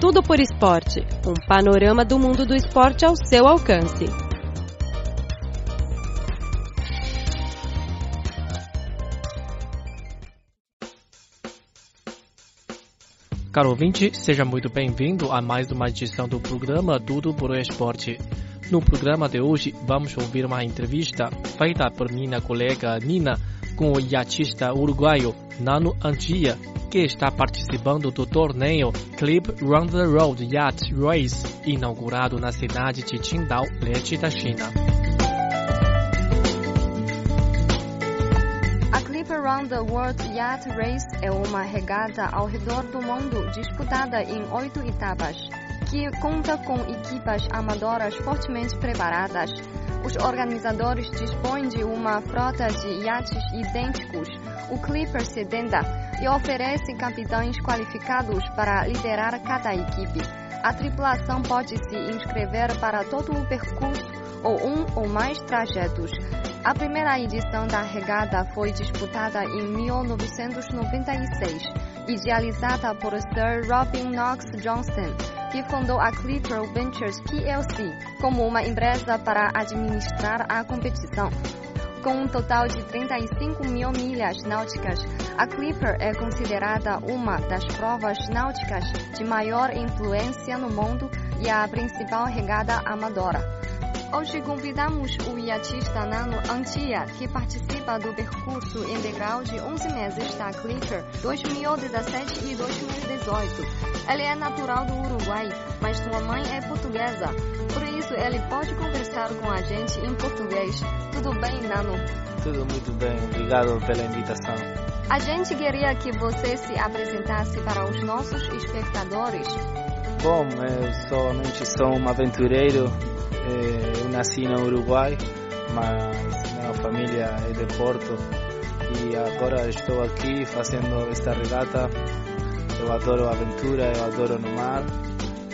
Tudo por Esporte um panorama do mundo do esporte ao seu alcance. Caro ouvinte, seja muito bem-vindo a mais uma edição do programa Tudo por Esporte. No programa de hoje, vamos ouvir uma entrevista feita por minha colega Nina com o iatista uruguaio Nano Antia, que está participando do torneio Clip Run the Road Yacht Race, inaugurado na cidade de Qingdao, leste da China. A Clip Around the World Yacht Race é uma regata ao redor do mundo disputada em oito etapas, que conta com equipas amadoras fortemente preparadas. Os organizadores dispõem de uma frota de iates idênticos, o Clipper 70, e oferecem capitães qualificados para liderar cada equipe. A tripulação pode se inscrever para todo o percurso ou um ou mais trajetos. A primeira edição da regata foi disputada em 1996, idealizada por Sir Robin Knox Johnston, que fundou a Clipper Ventures PLC como uma empresa para administrar a competição. Com um total de 35 mil milhas náuticas, a Clipper é considerada uma das provas náuticas de maior influência no mundo e a principal regata amadora. Hoje convidamos o iatista Nano Antia, que participa do percurso integral de 11 meses da Clipper 2017 e 2018. Ele é natural do Uruguai, mas sua mãe é portuguesa. Por isso, ele pode conversar com a gente em português. Tudo bem, Nano? Tudo muito bem, obrigado pela invitação. A gente queria que você se apresentasse para os nossos espectadores. Bom, eu somente sou um aventureiro. Eu nasci no Uruguai, mas minha família é de Porto e agora estou aqui fazendo esta regata. Eu adoro aventura, eu adoro no mar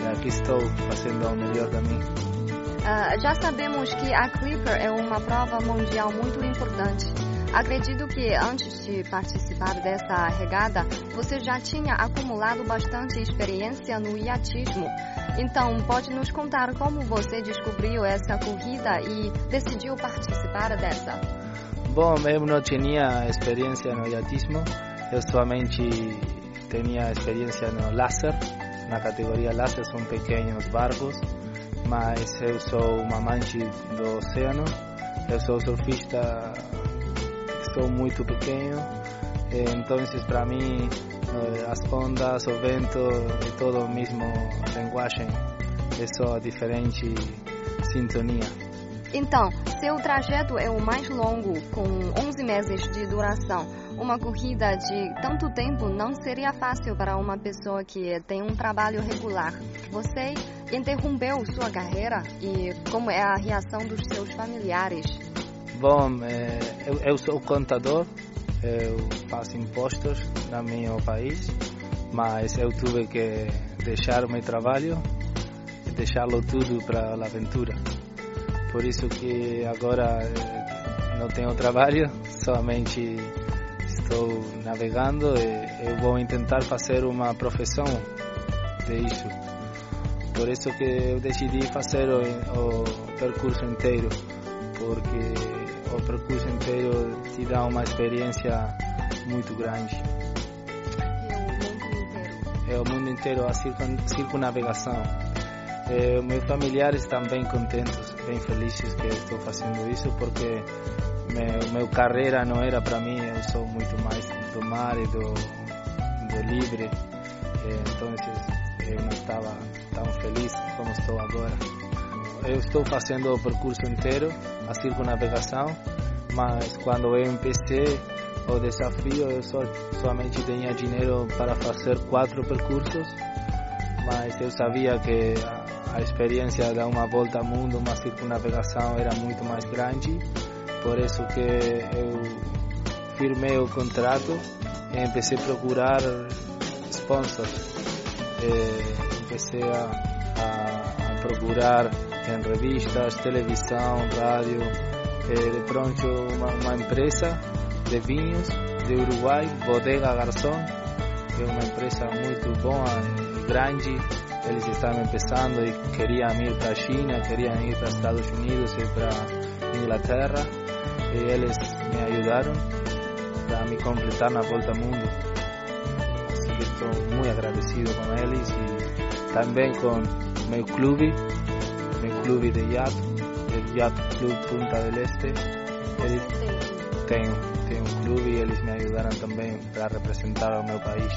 e aqui estou fazendo o melhor de mim. Uh, já sabemos que a Clipper é uma prova mundial muito importante. Acredito que antes de participar dessa regada, você já tinha acumulado bastante experiência no iatismo. Então, pode nos contar como você descobriu essa corrida e decidiu participar dessa? Bom, eu não tinha experiência no iatismo, eu somente tinha experiência no laser. Na categoria laser são pequenos barcos, mas eu sou um amante do oceano, eu sou surfista sou muito pequeno, então para mim as ondas, o vento é todo o mesmo linguagem, é só diferente sintonia. Então, seu trajeto é o mais longo, com 11 meses de duração. Uma corrida de tanto tempo não seria fácil para uma pessoa que tem um trabalho regular. Você interrompeu sua carreira e como é a reação dos seus familiares? Bom, eu, eu sou contador, eu faço impostos no meu país, mas eu tive que deixar o meu trabalho e deixá-lo tudo para a aventura. Por isso que agora não tenho trabalho, somente estou navegando e eu vou tentar fazer uma profissão de isso. Por isso que eu decidi fazer o, o percurso inteiro, porque o percurso inteiro te dá uma experiência muito grande. É o mundo inteiro a circunnavegação. É, meus familiares estão bem contentes, bem felizes que estou fazendo isso, porque meu, meu carreira não era para mim, eu sou muito mais do mar e do, do livre, é, então eu não estava tão feliz como estou agora. Eu estou fazendo o percurso inteiro, a circunnavegação, mas quando eu empecei o desafio, eu só, somente tinha dinheiro para fazer quatro percursos, mas eu sabia que a, a experiência de uma volta ao mundo, uma circunnavegação era muito mais grande, por isso que eu firmei o contrato e comecei a procurar sponsors. E a, a, a procurar em revistas, televisão, rádio. Eh, de pronto, uma, uma, empresa de vinhos de Uruguai, Bodega Garzón, que é uma empresa muito boa, grande, eles estavam começando e queriam ir para a China, queriam ir para Estados Unidos e para Inglaterra e eles me ajudaram para me completar na volta ao mundo. Assim estou muito agradecido com eles e também com meu clube, meu clube de yacht, o Yacht Club Punta del Este. Eles têm, têm um clube e eles me ajudaram também para representar o meu país.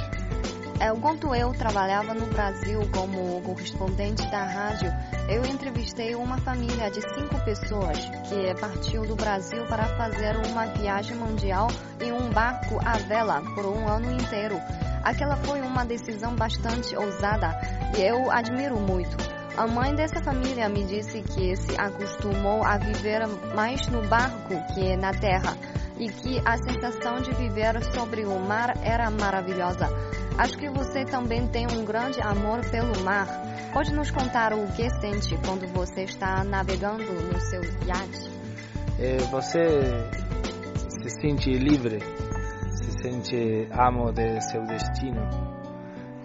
É, enquanto eu trabalhava no Brasil como correspondente da rádio, eu entrevistei uma família de cinco pessoas que partiu do Brasil para fazer uma viagem mundial em um barco à vela por um ano inteiro. Aquela foi uma decisão bastante ousada e eu admiro muito. A mãe dessa família me disse que se acostumou a viver mais no barco que na terra e que a sensação de viver sobre o mar era maravilhosa. Acho que você também tem um grande amor pelo mar. Pode nos contar o que sente quando você está navegando no seu iate? É, você se sente livre, se sente amo de seu destino.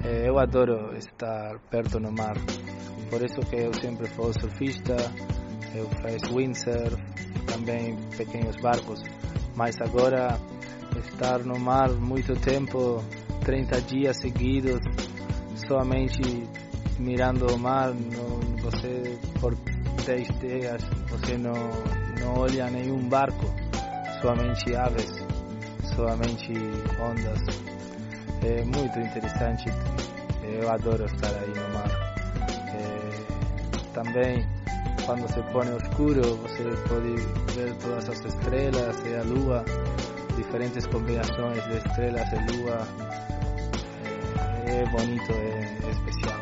É, eu adoro estar perto no mar, por isso que eu sempre fui surfista, eu faço windsurf, também pequenos barcos, mas agora estar no mar muito tempo 30 dias seguidos somente mirando o mar, não, você por 10 dias você não, não olha nenhum barco, somente aves, somente ondas. É muito interessante, eu adoro estar aí no mar. Também quando se põe escuro você pode ver todas as estrelas e a lua, diferentes combinações de estrelas e lua é bonito, é, especial.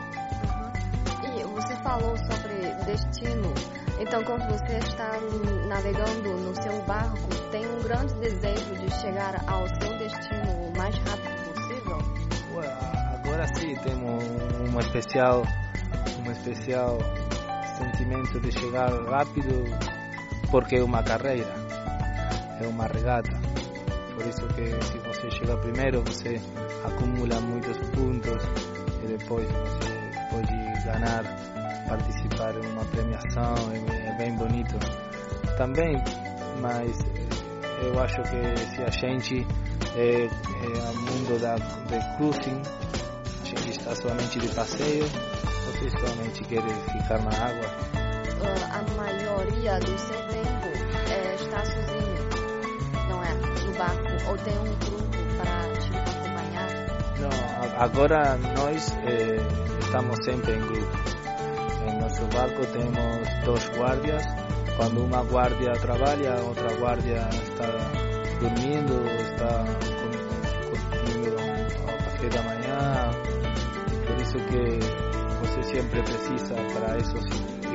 Uhum. E você falou sobre destino. Então, quando você está navegando no seu barco, tem um grande desejo de chegar ao seu destino o mais rápido possível? Well, agora sim, temos um especial, um especial sentimento de chegar rápido, porque é uma carreira, é uma regata. Por isso que se você chega primeiro, você acumula muitos pontos e depois você pode ganhar, participar em uma premiação, é bem bonito. Também, mas eu acho que se a gente é, é mundo da de cruising, a gente está somente de passeio, você somente quer ficar na água. Uh, a maioria do seu tempo é, está sozinho, não é? No barco, ou tem um grupo para te acompanhar? Não, agora nós eh, estamos sempre em grupo. Em nosso barco temos dois guardias. Quando uma guardia trabalha, outra guardia está dormindo, está comendo o café da manhã. Por isso que você sempre precisa para esses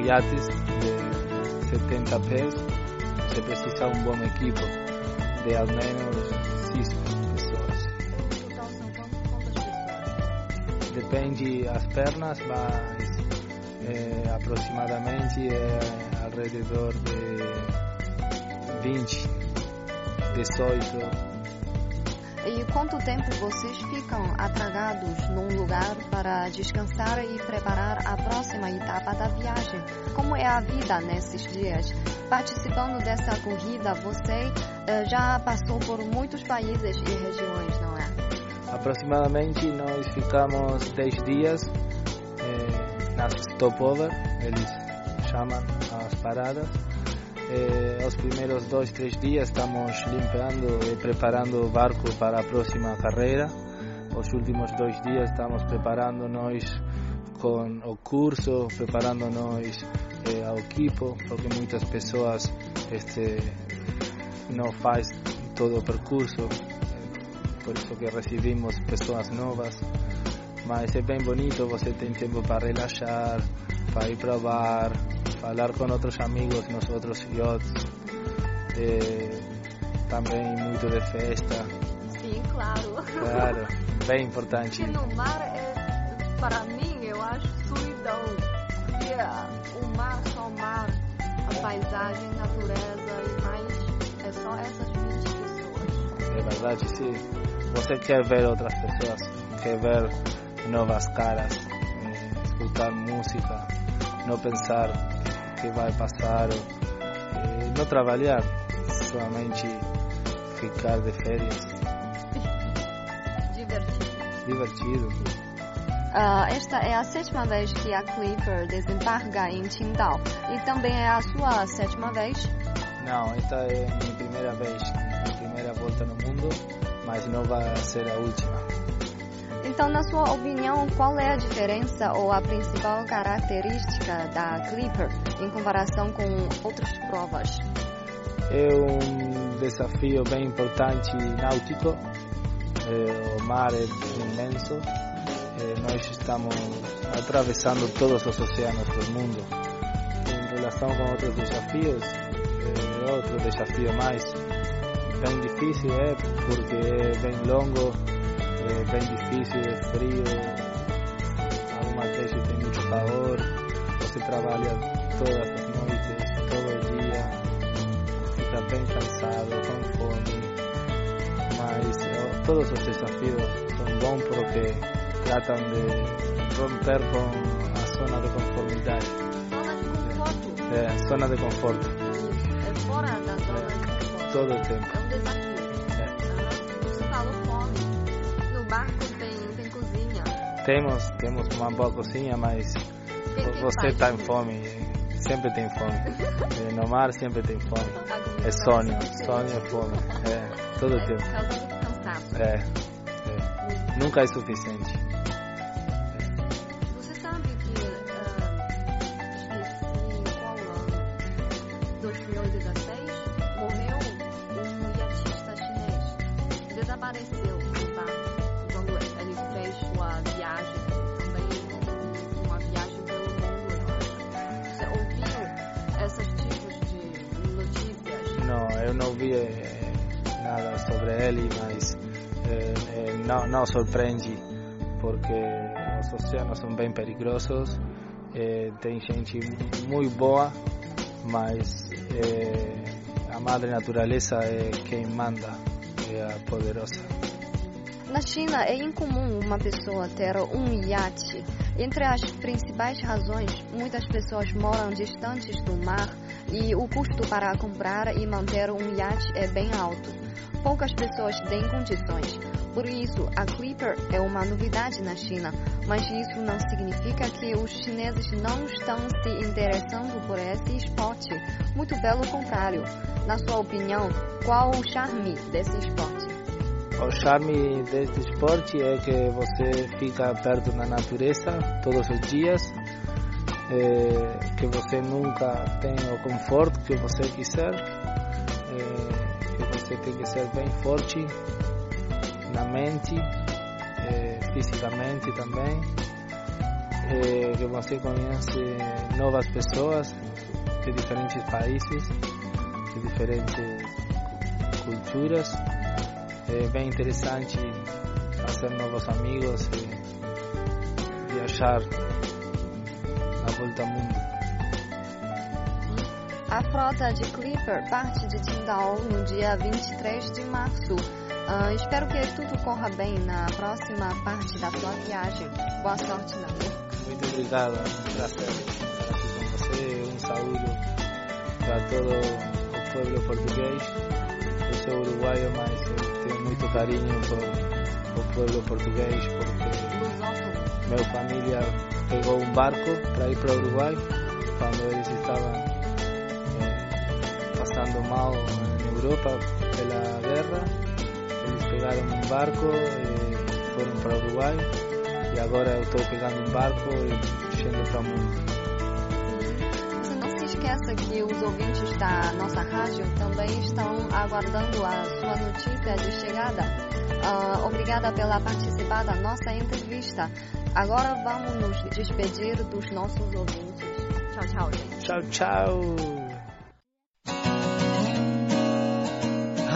iates de 70 pés, você precisa um bom equipo de ao menos 6 pessoas. Depende as pernas, mas é, aproximadamente é alrededor de 20, 18 E quanto tempo vocês ficam atragados num lugar para descansar e preparar a próxima etapa da viagem? Como é a vida nesses dias? Participando dessa corrida, você eh, já passou por muitos países e regiões, não é? Aproximadamente nós ficamos 10 dias eh, nas stopover, eles chamam as paradas. Eh, os primeiros dois, três dias estamos limpando e preparando o barco para a próxima carreira. Os últimos dois dias estamos preparando nós com o curso, preparando nós eh, ao equipo, porque muitas pessoas este, não faz todo o percurso, por isso que recebemos pessoas novas. Mas é bem bonito, você tem tempo para relaxar, para ir bar, falar com outros amigos nos outros yachts. Eh, também muito de festa, Sim, claro. claro, bem importante. Porque no mar, é, para mim, eu acho solidão. Porque o mar, só o mar, a paisagem, a natureza e mais, é só essas 20 pessoas. É verdade, sim. Você quer ver outras pessoas, quer ver novas caras, eh, escutar música, não pensar que vai passar, eh, não trabalhar, somente ficar de férias. Divertido. Divertido. Uh, esta é a sétima vez que a Clipper desembarca em Qingdao e também é a sua sétima vez. Não, esta é a minha primeira vez, minha primeira volta no mundo, mas não vai ser a última. Então, na sua opinião, qual é a diferença ou a principal característica da Clipper em comparação com outras provas? É um desafio bem importante náutico. É, o mar é imenso. É, nós estamos atravessando todos os oceanos do mundo. Em relação com outros desafios, é outro desafio mais bem difícil, é porque é bem longo, é bem difícil, é frio. Algumas vezes tem muito calor. Você trabalha todas as noites, todo o dia fica bem cansado, com fome, mas eh, todos os desafios são bons porque tratam de romper com a zona de conformidade, Zona de conforto. é, zona de conforto, É fora da zona de conforto. todo o tempo. Temos, temos uma boa cozinha, mas você está em fome, sempre tem fome. Eh, No mar sempre tem fome. Comida É sonho, parece sonho é fome, é, todo o É tempo. É, é. Nunca é suficiente. Você sabe que ah, ano, 2016, morreu um iatista chinês. Desapareceu nada sobre ele, mas eh, eh, não, não surpreende, porque os oceanos são bem perigosos, eh, tem gente muito boa, mas a madre natureza é quem manda, é a poderosa. Na China, é incomum uma pessoa ter um iate. Entre as principais razões, muitas pessoas moram distantes do mar e o custo para comprar e manter um iate é bem alto. Poucas pessoas têm condições. Por isso, a Clipper é uma novidade na China, mas isso não significa que os chineses não estão se interessando por esse esporte. Muito pelo contrário. Na sua opinião, qual o charme desse esporte? O charme deste esporte é que você fica perto da natureza todos os dias, eh, que você nunca tem o conforto que você quiser, você tem que ser bem forte na mente, eh, fisicamente também, eh, que você conhece novas pessoas de diferentes países, de diferentes culturas. É bem interessante fazer novos amigos e viajar na volta ao mundo. A frota de Clipper parte de Qingdao no dia 23 de março. Ah, espero que tudo corra bem na próxima parte da sua viagem. Boa sorte, Nando. Muito obrigado, prazer estar aqui com você. Um saúdo para todo o povo português. Eu sou uruguaio, mas tenho muito carinho por o povo português porque. Minha família pegou um barco para ir para o Uruguai quando eles estavam eh, passando mal na Europa pela guerra. Eles pegaram um barco e foram para o Uruguai e agora eu estou pegando um barco e indo para o mundo. Você não se esqueça que os ouvintes da nossa rádio também estão aguardando a sua notícia de chegada. Ah, obrigada pela participar da nossa entrevista. Agora vamos nos despedir dos nossos ouvintes. Tchau, tchau, gente. Tchau, tchau!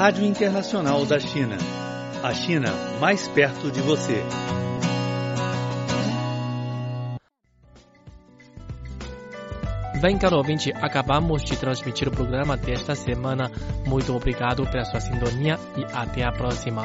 Rádio Internacional da China. A China mais perto de você. Bem, caro ouvinte, acabamos de transmitir o programa desta semana. Muito obrigado pela sua sintonia e até a próxima.